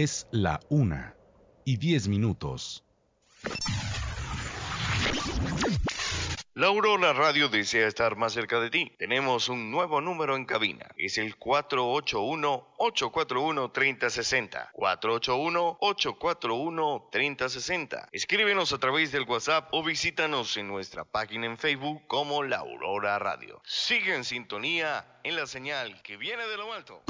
Es la una y diez minutos. La Aurora Radio desea estar más cerca de ti. Tenemos un nuevo número en cabina. Es el 481-841-3060. 481-841-3060. Escríbenos a través del WhatsApp o visítanos en nuestra página en Facebook como La Aurora Radio. Sigue en sintonía en la señal que viene de lo alto.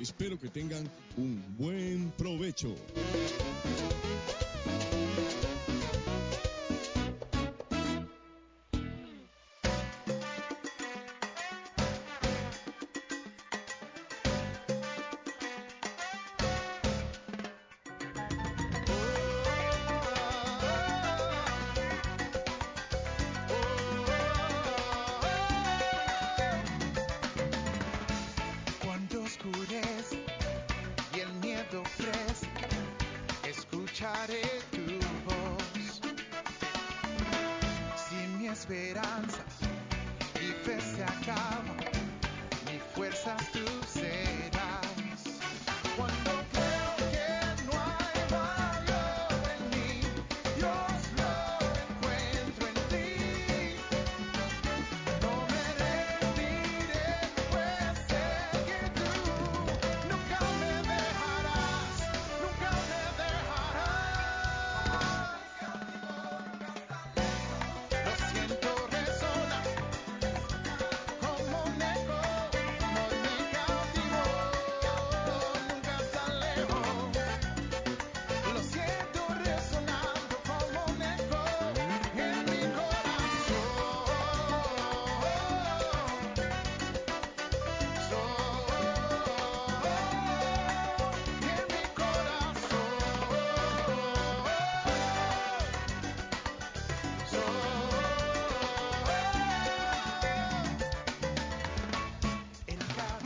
Espero que tengan un buen provecho.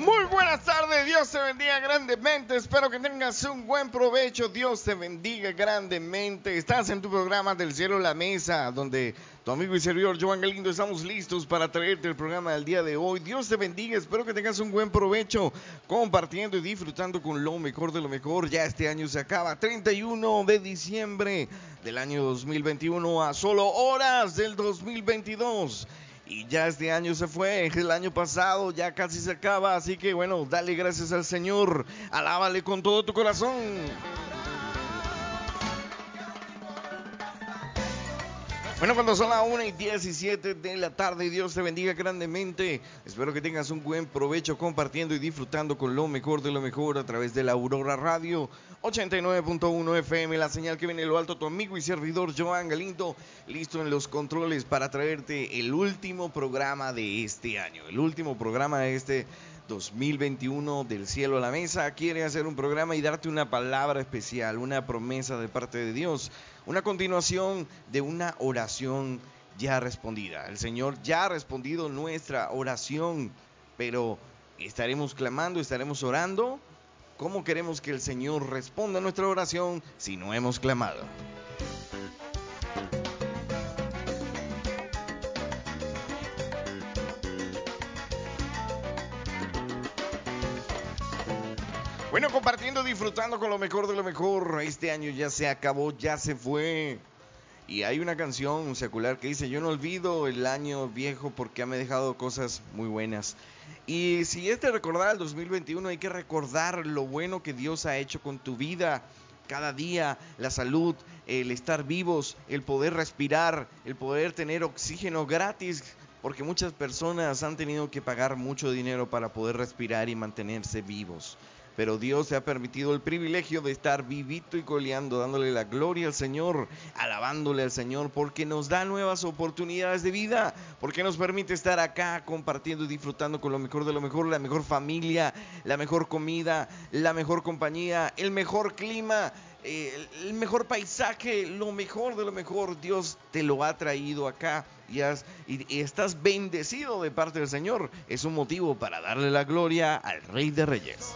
Muy buenas tardes, Dios te bendiga grandemente. Espero que tengas un buen provecho. Dios te bendiga grandemente. Estás en tu programa del cielo la mesa, donde tu amigo y servidor Joan Galindo estamos listos para traerte el programa del día de hoy. Dios te bendiga. Espero que tengas un buen provecho compartiendo y disfrutando con lo mejor de lo mejor. Ya este año se acaba, 31 de diciembre del año 2021 a solo horas del 2022. Y ya este año se fue, el año pasado ya casi se acaba, así que bueno, dale gracias al Señor, alábale con todo tu corazón. Bueno, cuando son las 1 y 17 de la tarde, Dios te bendiga grandemente. Espero que tengas un buen provecho compartiendo y disfrutando con lo mejor de lo mejor a través de la Aurora Radio 89.1 FM, la señal que viene de lo alto, tu amigo y servidor Joan Galindo, listo en los controles para traerte el último programa de este año, el último programa de este 2021 del cielo a la mesa. Quiere hacer un programa y darte una palabra especial, una promesa de parte de Dios, una continuación de una oración ya respondida. El Señor ya ha respondido nuestra oración, pero estaremos clamando, estaremos orando. ¿Cómo queremos que el Señor responda a nuestra oración si no hemos clamado? Bueno, compartiendo, disfrutando con lo mejor de lo mejor. Este año ya se acabó, ya se fue. Y hay una canción secular que dice, yo no olvido el año viejo porque me ha dejado cosas muy buenas. Y si es de recordar el 2021, hay que recordar lo bueno que Dios ha hecho con tu vida. Cada día, la salud, el estar vivos, el poder respirar, el poder tener oxígeno gratis. Porque muchas personas han tenido que pagar mucho dinero para poder respirar y mantenerse vivos pero Dios te ha permitido el privilegio de estar vivito y coleando, dándole la gloria al Señor, alabándole al Señor, porque nos da nuevas oportunidades de vida, porque nos permite estar acá compartiendo y disfrutando con lo mejor de lo mejor, la mejor familia, la mejor comida, la mejor compañía, el mejor clima. eh, el mejor paisaje, lo mejor de lo mejor, Dios te lo ha traído acá y, has- y estás bendecido de parte del Señor. Es un motivo para darle la gloria al Rey de Reyes.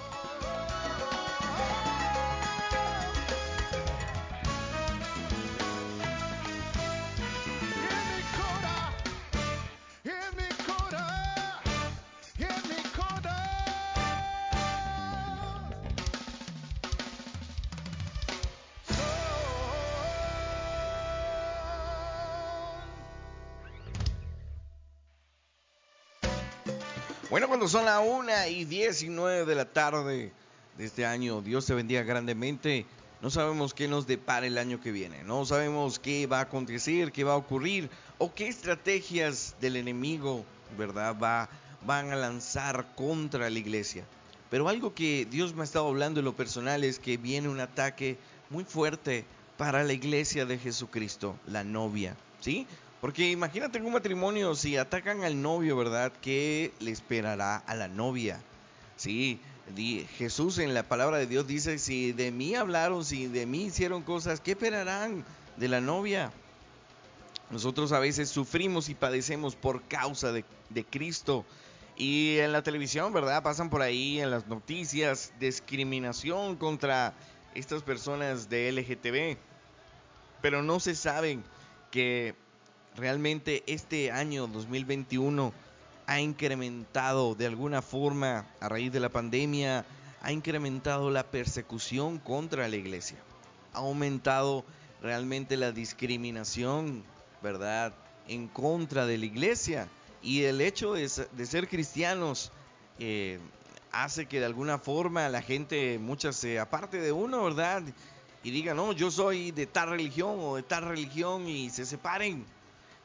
Son las 1 y 19 de la tarde de este año, Dios te bendiga grandemente. No sabemos qué nos depara el año que viene, no sabemos qué va a acontecer, qué va a ocurrir o qué estrategias del enemigo, ¿verdad? Va, van a lanzar contra la iglesia. Pero algo que Dios me ha estado hablando en lo personal es que viene un ataque muy fuerte para la iglesia de Jesucristo, la novia, ¿sí? Porque imagínate un matrimonio, si atacan al novio, ¿verdad? ¿Qué le esperará a la novia? Sí, Jesús en la palabra de Dios dice, si de mí hablaron, si de mí hicieron cosas, ¿qué esperarán de la novia? Nosotros a veces sufrimos y padecemos por causa de, de Cristo. Y en la televisión, ¿verdad? Pasan por ahí en las noticias discriminación contra estas personas de LGTB. Pero no se saben que realmente este año 2021 ha incrementado de alguna forma a raíz de la pandemia, ha incrementado la persecución contra la iglesia. Ha aumentado realmente la discriminación, ¿verdad? En contra de la iglesia. Y el hecho de, se- de ser cristianos eh, hace que de alguna forma la gente, muchas se aparte de uno, ¿verdad? Y digan, no, yo soy de tal religión o de tal religión y se separen.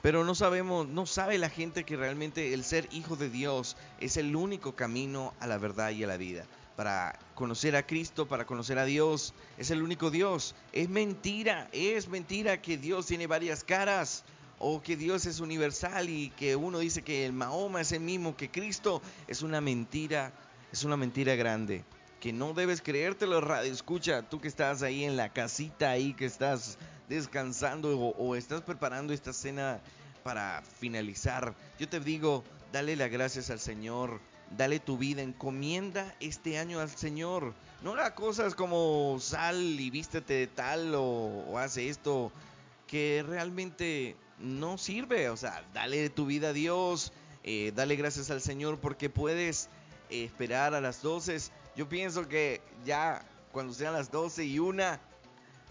Pero no sabemos, no sabe la gente que realmente el ser hijo de Dios es el único camino a la verdad y a la vida. Para conocer a Cristo, para conocer a Dios, es el único Dios. Es mentira, es mentira que Dios tiene varias caras o que Dios es universal y que uno dice que el Mahoma es el mismo que Cristo. Es una mentira, es una mentira grande. Que no debes creértelo, radio. Escucha, tú que estás ahí en la casita, ahí que estás descansando o, estás preparando esta cena para finalizar. Yo te digo, dale las gracias al Señor. Dale tu vida, encomienda este año al Señor. No haga cosas como sal y vístete de tal o, o hace esto que realmente no sirve. O sea, dale tu vida a Dios, eh, dale gracias al Señor porque puedes eh, esperar a las 12. Yo pienso que ya cuando sean las 12 y una,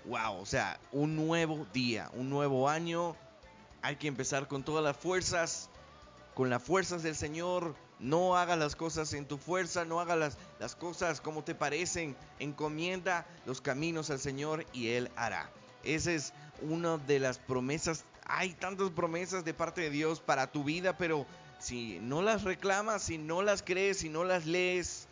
wow, o sea, un nuevo día, un nuevo año. Hay que empezar con todas las fuerzas, con las fuerzas del Señor. No hagas las cosas en tu fuerza, no hagas las, las cosas como te parecen. Encomienda los caminos al Señor y Él hará. Esa es una de las promesas. Hay tantas promesas de parte de Dios para tu vida, pero si no las reclamas, si no las crees, si no las lees,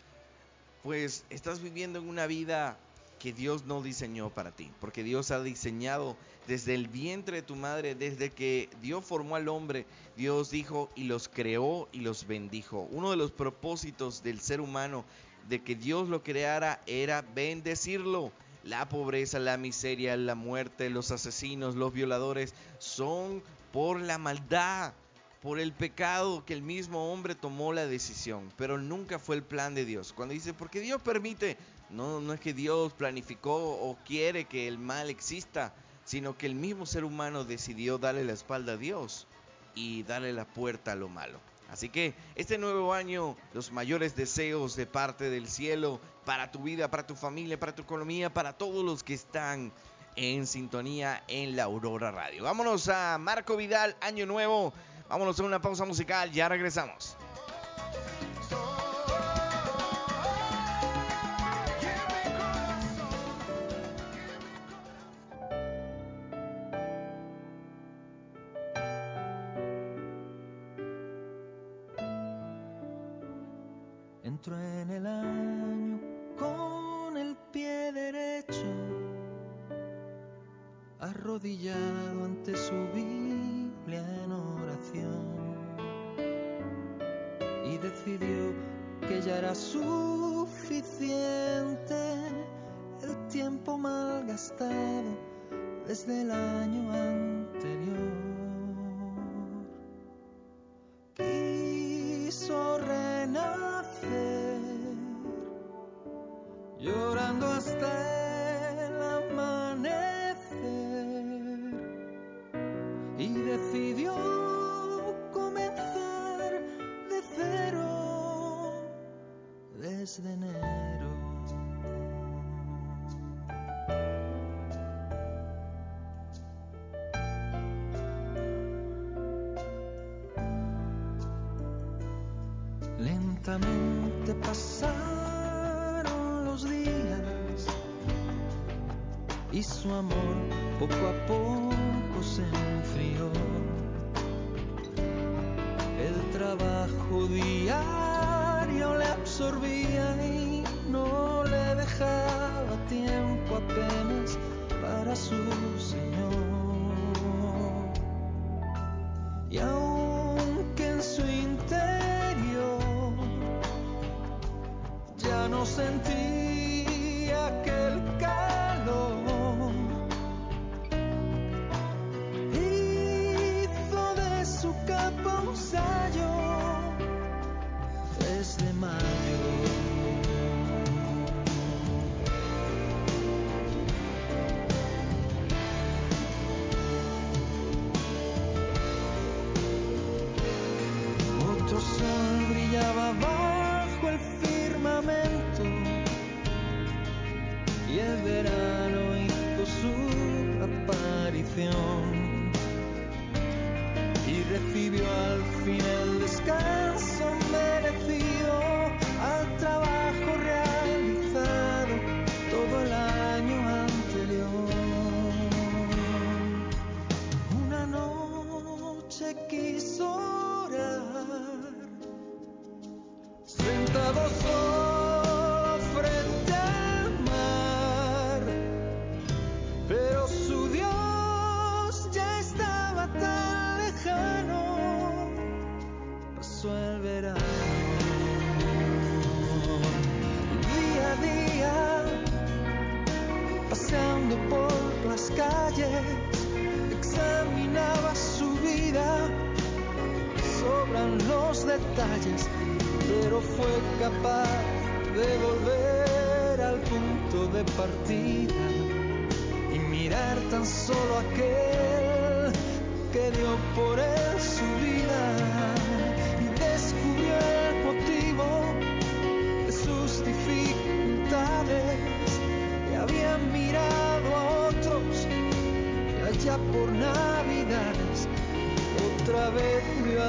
pues estás viviendo en una vida que Dios no diseñó para ti, porque Dios ha diseñado desde el vientre de tu madre, desde que Dios formó al hombre, Dios dijo y los creó y los bendijo. Uno de los propósitos del ser humano de que Dios lo creara era bendecirlo. La pobreza, la miseria, la muerte, los asesinos, los violadores son por la maldad, por el pecado que el mismo hombre tomó la decisión, pero nunca fue el plan de Dios. Cuando dice, porque Dios permite, no, no es que Dios planificó o quiere que el mal exista, sino que el mismo ser humano decidió darle la espalda a Dios y darle la puerta a lo malo. Así que este nuevo año, los mayores deseos de parte del cielo para tu vida, para tu familia, para tu economía, para todos los que están en sintonía en la Aurora Radio. Vámonos a Marco Vidal, año nuevo. Vámonos a una pausa musical, ya regresamos. Amor poco a poco se enfrió.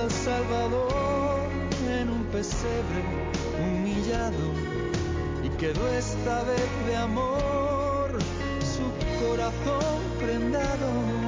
Al Salvador en un pesebre humillado y quedó esta vez de amor su corazón prendado.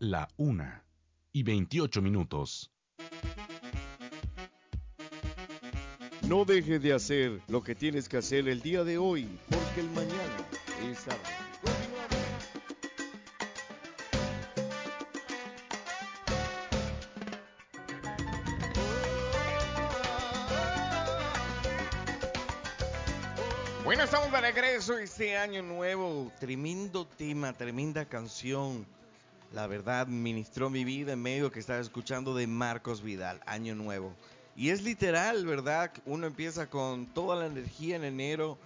La una y 28 minutos. No dejes de hacer lo que tienes que hacer el día de hoy, porque el mañana es. Continuamos. Bueno, estamos de regreso este año nuevo. Tremendo tema, tremenda canción. La verdad, ministró mi vida en medio que estaba escuchando de Marcos Vidal, Año Nuevo. Y es literal, ¿verdad? Uno empieza con toda la energía en enero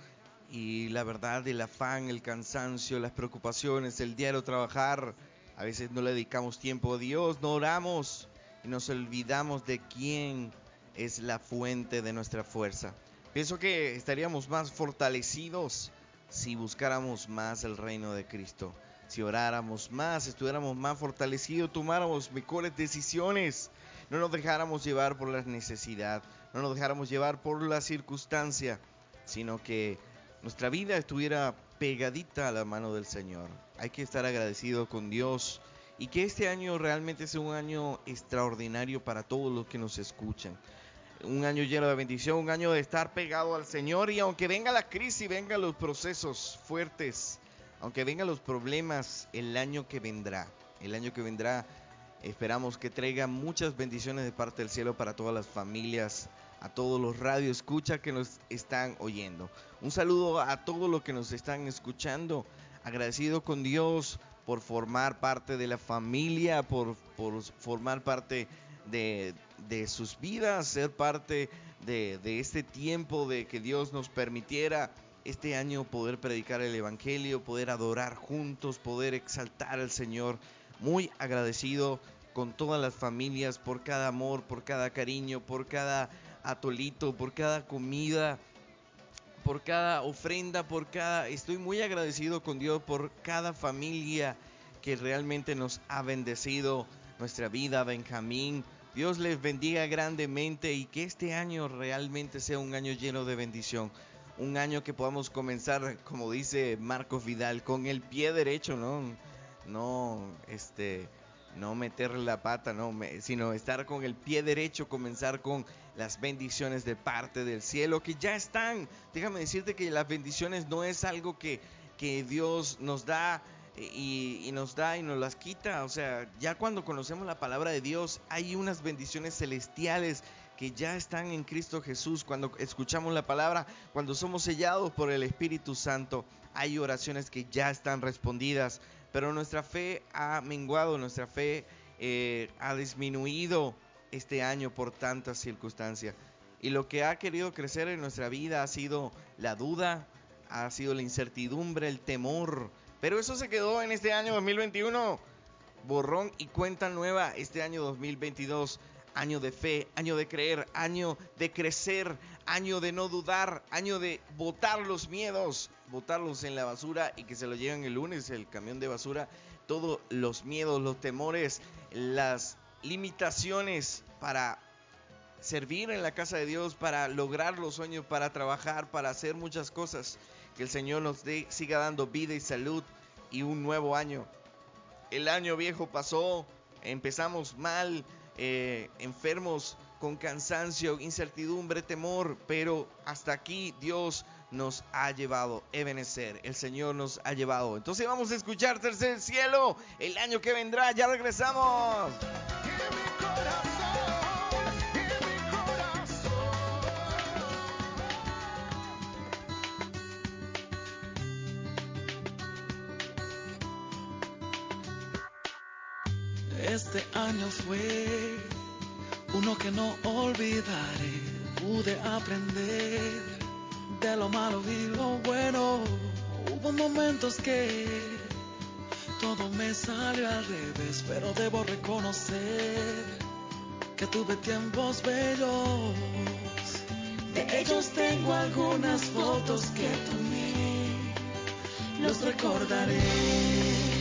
y la verdad, el afán, el cansancio, las preocupaciones, el diario trabajar. A veces no le dedicamos tiempo a Dios, no oramos y nos olvidamos de quién es la fuente de nuestra fuerza. Pienso que estaríamos más fortalecidos si buscáramos más el reino de Cristo. Si oráramos más, estuviéramos más fortalecidos, tomáramos mejores decisiones, no nos dejáramos llevar por la necesidad, no nos dejáramos llevar por la circunstancia, sino que nuestra vida estuviera pegadita a la mano del Señor. Hay que estar agradecido con Dios y que este año realmente sea un año extraordinario para todos los que nos escuchan un año lleno de bendición, un año de estar pegado al Señor y aunque venga la crisis, vengan los procesos fuertes, aunque vengan los problemas, el año que vendrá, el año que vendrá, Esperamos que traiga muchas bendiciones de parte del cielo para todas las familias, a todos los radio escucha que nos están oyendo. Un saludo a todos los que nos están escuchando. Agradecido con Dios por formar parte de la familia, por, formar parte de, sus vidas, ser parte de este tiempo de que Dios nos permitiera este año poder predicar el Evangelio, poder adorar juntos, poder exaltar al Señor. Muy agradecido con todas las familias por cada amor, por cada cariño, por cada atolito, por cada comida, por cada ofrenda, por cada... Estoy muy agradecido con Dios por cada familia que realmente nos ha bendecido nuestra vida, Benjamín. Dios les bendiga grandemente y que este año realmente sea un año lleno de bendición. Un año que podamos comenzar, como dice Marcos Vidal, con el pie derecho, ¿no? No, este, no meterle la pata, no, me- sino estar con el pie derecho, comenzar con las bendiciones de parte del cielo que ya están. Déjame decirte que las bendiciones no es algo que, que Dios nos da eh, y, y nos da y nos las quita. O sea, ya cuando conocemos la palabra de Dios hay unas bendiciones celestiales que ya están en Cristo Jesús. Cuando escuchamos la palabra, cuando somos sellados por el Espíritu Santo, hay oraciones que ya están respondidas. Pero nuestra fe ha menguado, nuestra fe eh, ha disminuido este año por tantas circunstancias. Y lo que ha querido crecer en nuestra vida ha sido la duda, ha sido la incertidumbre, el temor. Pero eso se quedó en este año 2021. Borrón y cuenta nueva este año 2022. Año de fe, año de creer, año de crecer, año de no dudar, año de botar los miedos, botarlos en la basura y que se lo lleven el lunes el camión de basura. Todos los miedos, los temores, las limitaciones para servir en la casa de Dios, para lograr los sueños, para trabajar, para hacer muchas cosas. Que el Señor nos siga dando vida y salud y un nuevo año. El año viejo pasó, empezamos mal, eh, enfermos, con cansancio, incertidumbre, temor, pero hasta aquí Dios nos ha llevado, Ebenezer, el Señor nos ha llevado. Entonces vamos a escuchar Tercer Cielo, el año que vendrá, ya regresamos. Año fue uno que no olvidaré. Pude aprender de lo malo y lo bueno. Hubo momentos que todo me salió al revés, pero debo reconocer que tuve tiempos bellos. De ellos tengo algunas fotos que tomé, los recordaré.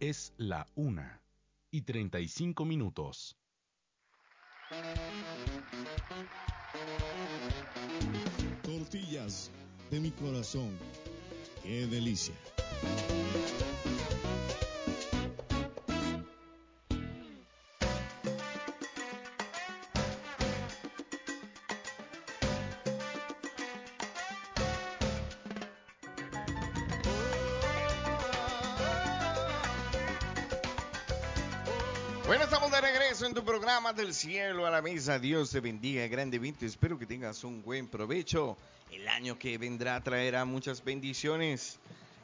Es la una y 35 minutos. Tortillas de mi corazón. Qué delicia. Del cielo a la mesa. Dios te bendiga grandemente. Espero que tengas un buen provecho. El año que vendrá traerá muchas bendiciones.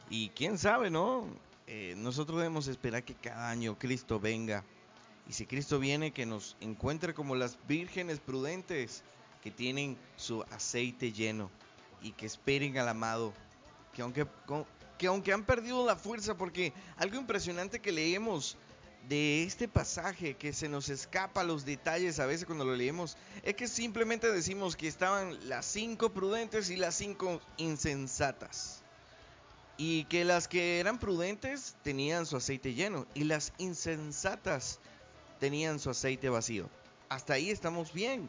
Y quién sabe, ¿no? Eh, nosotros debemos esperar que cada año Cristo venga. Y si Cristo viene, que nos encuentre como las vírgenes prudentes que tienen su aceite lleno y que esperen al amado. Que aunque, que aunque han perdido la fuerza, porque algo impresionante que leemos de este pasaje que se nos escapa los detalles a veces cuando lo leemos es que simplemente decimos que estaban las cinco prudentes y las cinco insensatas. Y que las que eran prudentes tenían su aceite lleno y las insensatas tenían su aceite vacío. Hasta ahí estamos bien.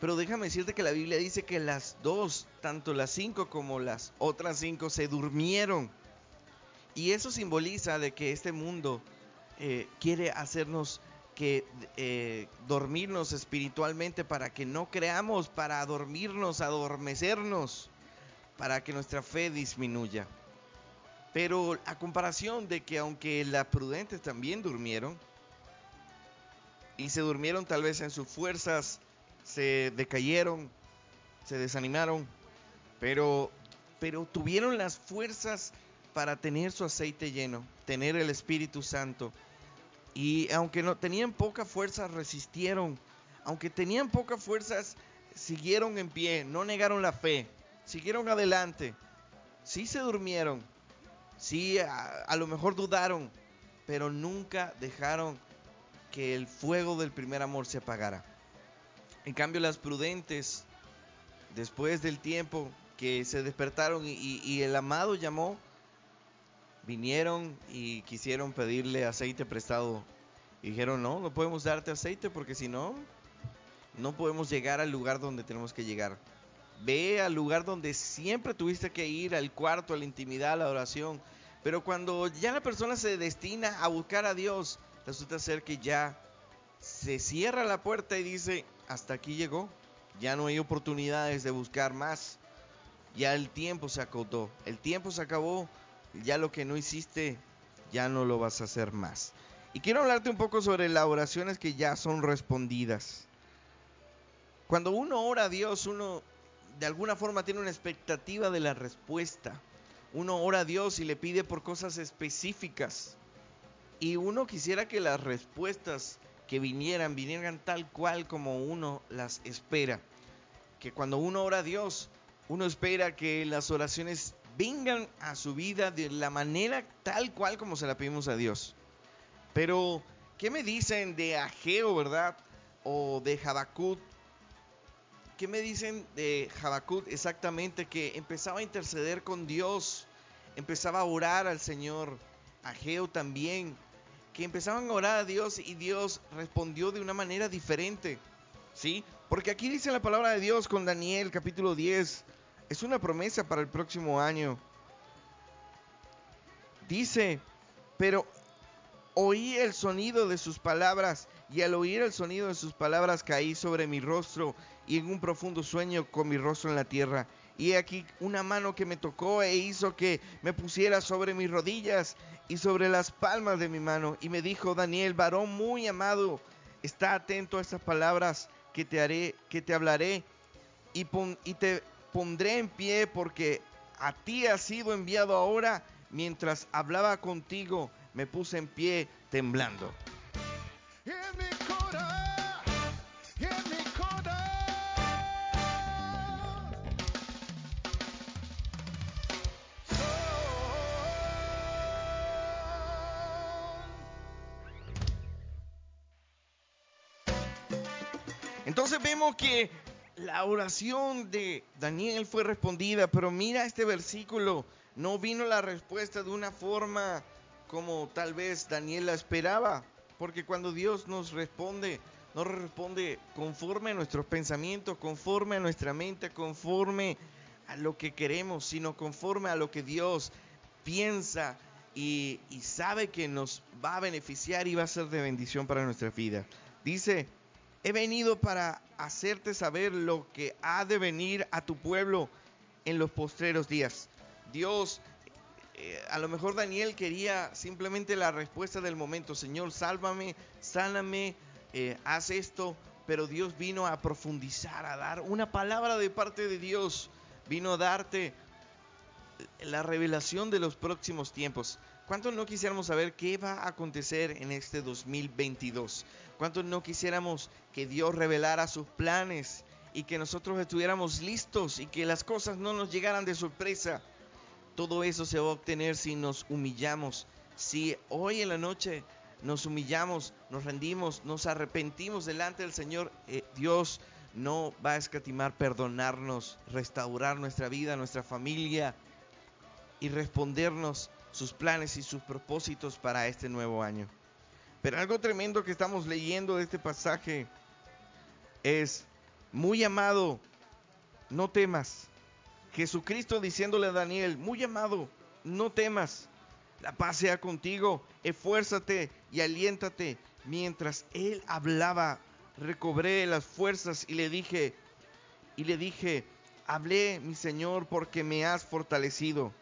Pero déjame decirte que la Biblia dice que las dos, tanto las cinco como las otras cinco, se durmieron. Y eso simboliza de que este mundo eh, quiere hacernos que eh, dormirnos espiritualmente para que no creamos, para dormirnos, adormecernos, para que nuestra fe disminuya. Pero a comparación de que aunque las prudentes también durmieron, y se durmieron tal vez en sus fuerzas, se decayeron, se desanimaron, pero, pero tuvieron las fuerzas para tener su aceite lleno, tener el Espíritu Santo. Y aunque no tenían poca fuerza, resistieron. Aunque tenían pocas fuerzas, siguieron en pie, no negaron la fe, siguieron adelante. Sí se durmieron, sí a, lo mejor dudaron, pero nunca dejaron que el fuego del primer amor se apagara. En cambio, las prudentes, después del tiempo que se despertaron y el amado llamó, vinieron y quisieron pedirle aceite prestado. Dijeron, no, no podemos darte aceite porque si no, no podemos llegar al lugar donde tenemos que llegar. Ve al lugar donde siempre tuviste que ir, al cuarto, a la intimidad, a la oración. Pero cuando ya la persona se destina a buscar a Dios, resulta ser que ya se cierra la puerta y dice, hasta aquí llegó. Ya no hay oportunidades de buscar más. Ya el tiempo se acotó. El tiempo se acabó. Ya lo que no hiciste, ya no lo vas a hacer más. Y quiero hablarte un poco sobre las oraciones que ya son respondidas. Cuando uno ora a Dios, uno de alguna forma tiene una expectativa de la respuesta. Uno ora a Dios y le pide por cosas específicas. Y uno quisiera que las respuestas que vinieran, vinieran tal cual como uno las espera. Que cuando uno ora a Dios, uno espera que las oraciones vengan a su vida de la manera tal cual como se la pedimos a Dios. Pero, ¿qué me dicen de Ageo, verdad? O de Habacuc. ¿Qué me dicen de Habacuc exactamente? Que empezaba a interceder con Dios, empezaba a orar al Señor. Ageo también, que empezaban a orar a Dios y Dios respondió de una manera diferente. ¿Sí? Porque aquí dice la palabra de Dios con Daniel capítulo 10. Es una promesa para el próximo año. Dice, pero oí el sonido de sus palabras y al oír el sonido de sus palabras caí sobre mi rostro y en un profundo sueño con mi rostro en la tierra. Y aquí una mano que me tocó e hizo que me pusiera sobre mis rodillas y sobre las palmas de mi mano. Y me dijo, Daniel, varón muy amado, está atento a estas palabras que te haré, que te hablaré y, pon- y te pondré en pie porque a ti ha sido enviado ahora. Mientras hablaba contigo, me puse en pie temblando. La oración de Daniel fue respondida, pero mira este versículo, no vino la respuesta de una forma como tal vez Daniel la esperaba, porque cuando Dios nos responde, nos responde conforme a nuestros pensamientos, conforme a nuestra mente, conforme a lo que queremos, sino conforme a lo que Dios piensa y sabe que nos va a beneficiar y va a ser de bendición para nuestra vida. Dice, he venido para hacerte saber lo que ha de venir a tu pueblo en los postreros días. Dios, eh, a lo mejor Daniel quería simplemente la respuesta del momento, Señor, sálvame, sáname, eh, haz esto, pero Dios vino a profundizar, a dar una palabra de parte de Dios, vino a darte la revelación de los próximos tiempos. ¿Cuántos no quisiéramos saber qué va a acontecer en este 2022? ¿Cuántos no quisiéramos que Dios revelara sus planes y que nosotros estuviéramos listos y que las cosas no nos llegaran de sorpresa? Todo eso se va a obtener si nos humillamos. Si hoy en la noche nos humillamos, nos rendimos, nos arrepentimos delante del Señor, eh, Dios no va a escatimar perdonarnos, restaurar nuestra vida, nuestra familia y respondernos sus planes y sus propósitos para este nuevo año. Pero algo tremendo que estamos leyendo de este pasaje es, muy amado, no temas. Jesucristo diciéndole a Daniel, muy amado, no temas. La paz sea contigo, esfuérzate y aliéntate. Mientras él hablaba, recobré las fuerzas y le dije, y le dije, hablé, mi Señor, porque me has fortalecido.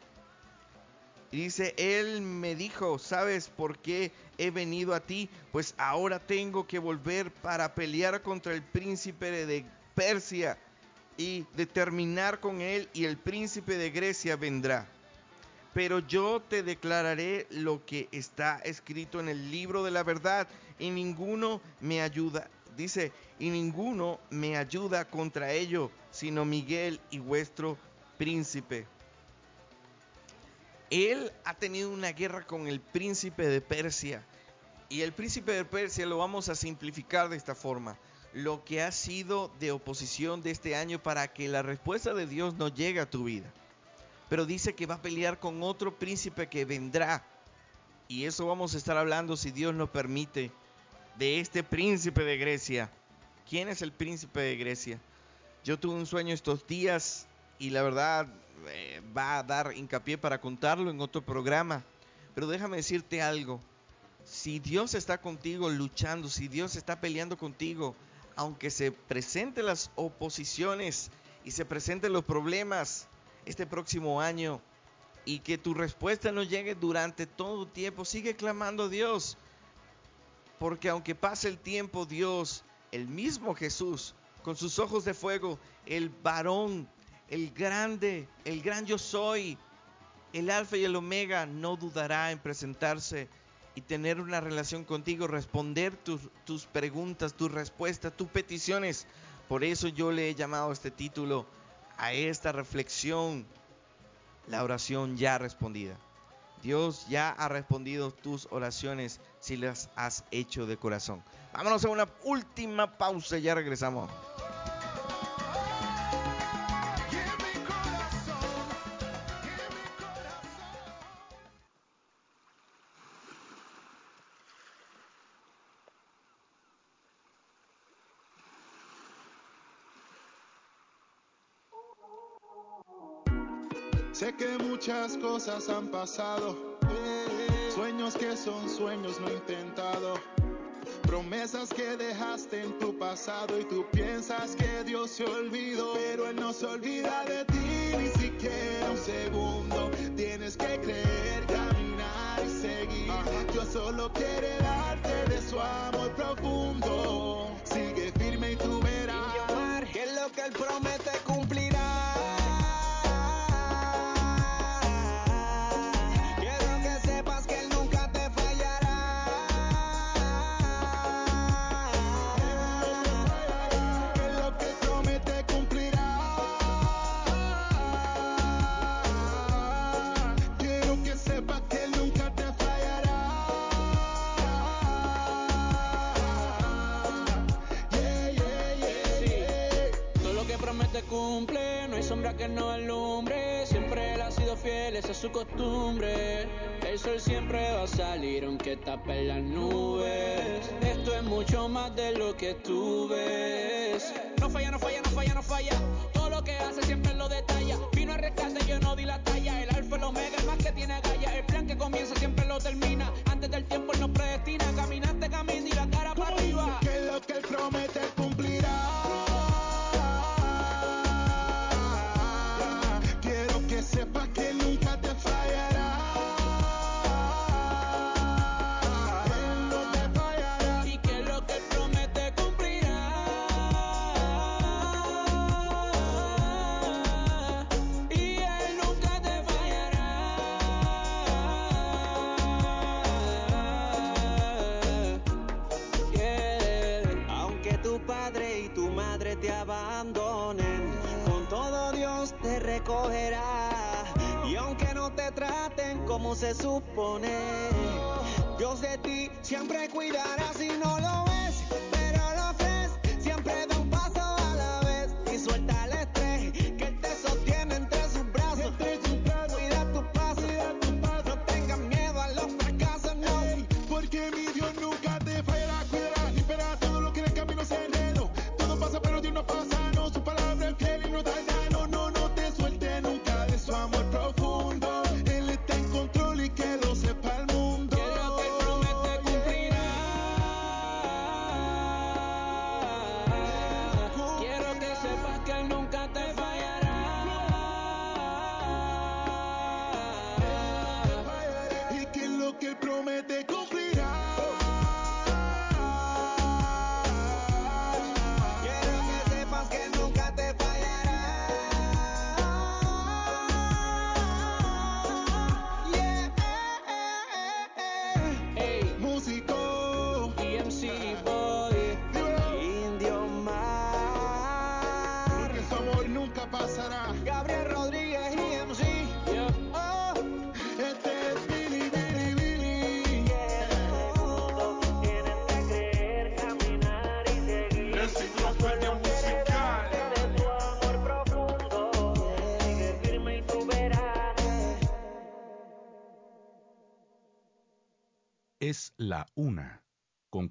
Y dice, él me dijo, ¿sabes por qué he venido a ti? Pues ahora tengo que volver para pelear contra el príncipe de Persia y determinar con él y el príncipe de Grecia vendrá. Pero yo te declararé lo que está escrito en el libro de la verdad y ninguno me ayuda. Dice, y ninguno me ayuda contra ello, sino Miguel y vuestro príncipe. Él ha tenido una guerra con el príncipe de Persia. Y el príncipe de Persia lo vamos a simplificar de esta forma. Lo que ha sido de oposición de este año para que la respuesta de Dios no llegue a tu vida. Pero dice que va a pelear con otro príncipe que vendrá. Y eso vamos a estar hablando si Dios lo permite. De este príncipe de Grecia. ¿Quién es el príncipe de Grecia? Yo tuve un sueño estos días y la verdad eh, va a dar hincapié para contarlo en otro programa. Pero déjame decirte algo. Si Dios está contigo luchando, si Dios está peleando contigo, aunque se presenten las oposiciones y se presenten los problemas este próximo año y que tu respuesta no llegue durante todo tiempo, sigue clamando a Dios. Porque aunque pase el tiempo, Dios, el mismo Jesús, con sus ojos de fuego, el varón el grande, el gran yo soy, el alfa y el omega, no dudará en presentarse y tener una relación contigo, responder tus, preguntas, tus respuestas, tus peticiones. Por eso yo le he llamado este título a esta reflexión, la oración ya respondida. Dios ya ha respondido tus oraciones si las has hecho de corazón. Vámonos a una última pausa ya regresamos. Cosas han pasado, sueños que son sueños no intentado, promesas que dejaste en tu pasado y tú piensas que Dios se olvidó, pero Él no se olvida de ti ni siquiera un segundo. Tienes que creer, caminar y seguir. Dios solo quiere darte de su amor profundo. Sombra que no alumbre. Siempre él ha sido fiel, esa es su costumbre. El sol siempre va a salir aunque tape las nubes. Esto es mucho más de lo que tú ves. No falla, no falla, no falla, no falla. Todo lo que hace siempre lo detalla. Vino a rescate, yo no di la talla. El alfa, el omega, el más que tiene agallas. El plan que comienza se supone, Dios de ti siempre cuidará si no lo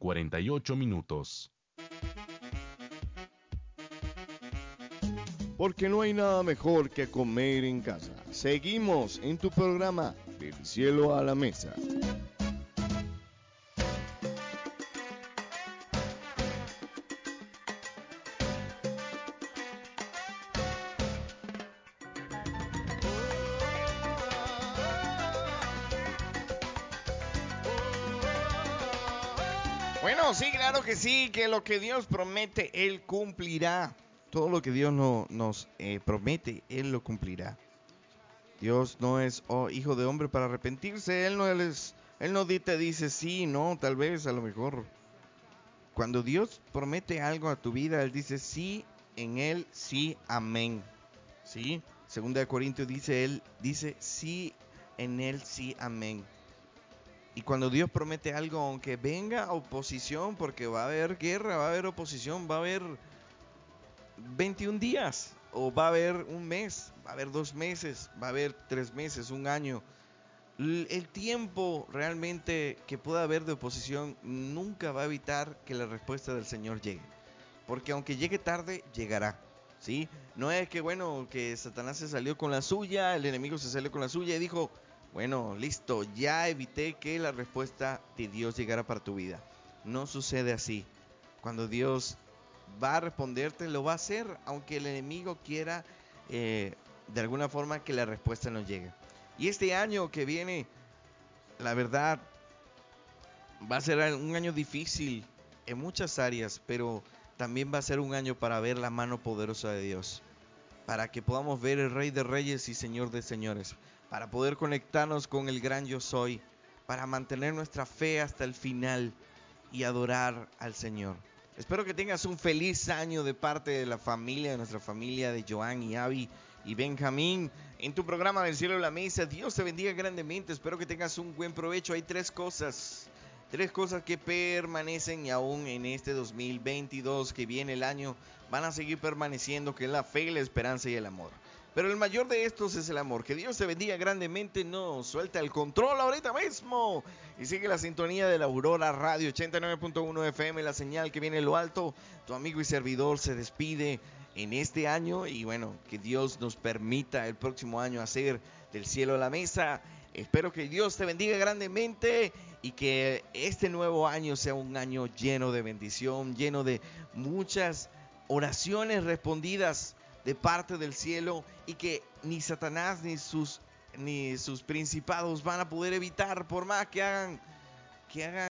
48 minutos. Porque no hay nada mejor que comer en casa. Seguimos en tu programa Del cielo a la mesa. Sí, que lo que Dios promete, Él cumplirá. Todo lo que Dios no, nos eh, promete, Él lo cumplirá. Dios no es oh, hijo de hombre para arrepentirse. Él no, es, te dice sí, no, tal vez, a lo mejor. Cuando Dios promete algo a tu vida, Él dice sí, en Él sí, amén. ¿Sí? Segunda de Corintios dice Él, dice sí, en Él sí, amén. Y cuando Dios promete algo, aunque venga oposición, porque va a haber guerra, va a haber oposición, va a haber 21 días, o va a haber un mes, va a haber dos meses, va a haber tres meses, un año. El tiempo realmente que pueda haber de oposición nunca va a evitar que la respuesta del Señor llegue. Porque aunque llegue tarde, llegará. ¿Sí? No es que, bueno, que Satanás se salió con la suya, el enemigo se salió con la suya y dijo, bueno, listo, ya evité que la respuesta de Dios llegara para tu vida. No sucede así. Cuando Dios va a responderte, lo va a hacer, aunque el enemigo quiera eh, de alguna forma que la respuesta no llegue. Y este año que viene, la verdad, va a ser un año difícil en muchas áreas, pero también va a ser un año para ver la mano poderosa de Dios. Para que podamos ver el Rey de Reyes y Señor de Señores. Para poder conectarnos con el gran yo soy. Para mantener nuestra fe hasta el final y adorar al Señor. Espero que tengas un feliz año de parte de la familia, de nuestra familia, de Joan y Abby y Benjamín. En tu programa del cielo de la mesa, Dios te bendiga grandemente. Espero que tengas un buen provecho. Hay tres cosas. Tres cosas que permanecen y aún en este 2022 que viene el año van a seguir permaneciendo, que es la fe, la esperanza y el amor. Pero el mayor de estos es el amor. Que Dios te bendiga grandemente. No, suelta el control ahorita mismo. Y sigue la sintonía de la Aurora Radio 89.1 FM, la señal que viene en lo alto. Tu amigo y servidor se despide en este año y bueno, que Dios nos permita el próximo año hacer del cielo a la mesa. Espero que Dios te bendiga grandemente y que este nuevo año sea un año lleno de bendición, lleno de muchas oraciones respondidas de parte del cielo y que ni Satanás ni sus ni sus principados van a poder evitar por más que hagan que hagan